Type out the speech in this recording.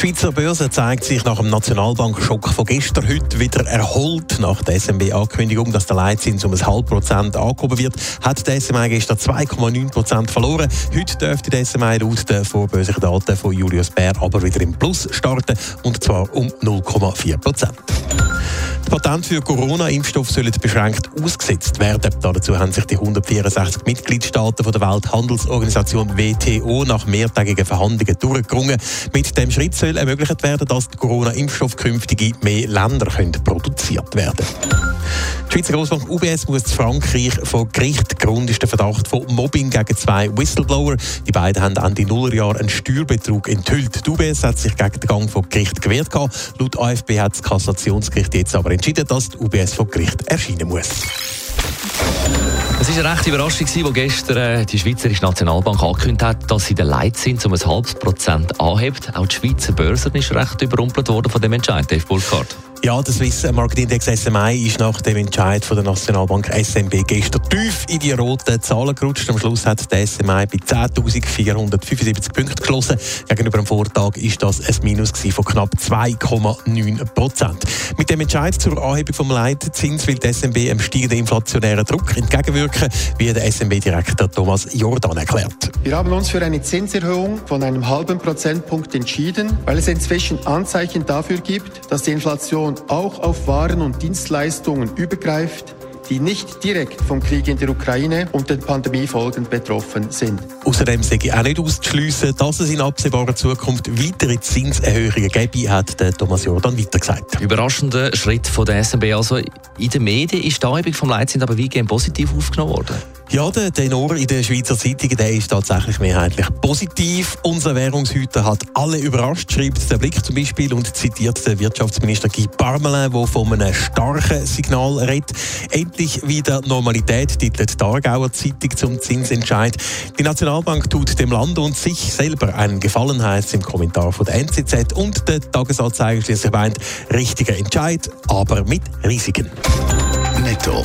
Die Schweizer Börse zeigt sich nach dem Nationalbankschock von gestern heute wieder erholt. Nach der SMB-Ankündigung, dass der Leitzins um ein halb Prozent angehoben wird, hat der SMI gestern 2,9 Prozent verloren. Heute dürfte der SMI laut den vorbörslichen Daten von Julius Bär aber wieder im Plus starten, und zwar um 0,4 Prozent. Die Patente für Corona-Impfstoff sollen beschränkt ausgesetzt werden. Dazu haben sich die 164 Mitgliedstaaten der Welthandelsorganisation WTO nach mehrtägigen Verhandlungen durchgerungen. Mit dem Schritt soll ermöglicht werden, dass der Corona-Impfstoff künftig in mehr Länder produziert werden können. Die Schweizer Grossbank UBS muss in Frankreich vor Gericht. Grund ist der Verdacht von Mobbing gegen zwei Whistleblower. Die beiden haben Ende Nullerjahr einen Steuerbetrug enthüllt. Die UBS hat sich gegen den Gang vor Gericht gewehrt. Laut AFB hat das Kassationsgericht jetzt aber entschieden, dass die UBS vor Gericht erscheinen muss. Es war eine rechte Überraschung, als gestern äh, die Schweizerische Nationalbank angekündigt hat, dass sie den Leitzins um ein halbes Prozent anhebt. Auch die Schweizer Börse ist recht überrumpelt worden von dem Entscheid, Dave Burkhardt. Ja, der Swiss Market Index SMI ist nach dem Entscheid von der Nationalbank SMB gestern tief in die roten Zahlen gerutscht. Am Schluss hat der SMI bei 10.475 Punkten geschlossen. Gegenüber dem Vortag ist das ein Minus von knapp 2,9 Prozent. Mit dem Entscheid zur Anhebung vom Leitzins will die SMB einem steigenden inflationären Druck entgegenwirken, wie der SMB-Direktor Thomas Jordan erklärt. Wir haben uns für eine Zinserhöhung von einem halben Prozentpunkt entschieden, weil es inzwischen Anzeichen dafür gibt, dass die Inflation Inflation auch auf Waren und Dienstleistungen übergreift, die nicht direkt vom Krieg in der Ukraine und den Pandemiefolgen betroffen sind. Außerdem sei auch nicht auszuschliessen, dass es in absehbarer Zukunft weitere Zinserhöhungen gäbe, hat Thomas Jordan weiter gesagt. Überraschender Schritt von der SNB. Also in den Medien ist die Anhebung vom Leitzins aber weitgehend positiv aufgenommen worden. Ja, der Tenor in den Schweizer Zeitungen der ist tatsächlich mehrheitlich positiv. Unser Währungshüter hat alle überrascht, schreibt der Blick zum Beispiel und zitiert den Wirtschaftsminister Guy Parmelin, der von einem starken Signal redet. Endlich wieder Normalität, titelt die Aargauer Zeitung zum Zinsentscheid. Die Nationalbank tut dem Land und sich selber einen Gefallen, heißt im Kommentar von der NZZ und der Tagesanzeiger schließlich meint, richtiger Entscheid, aber mit Risiken. Netto,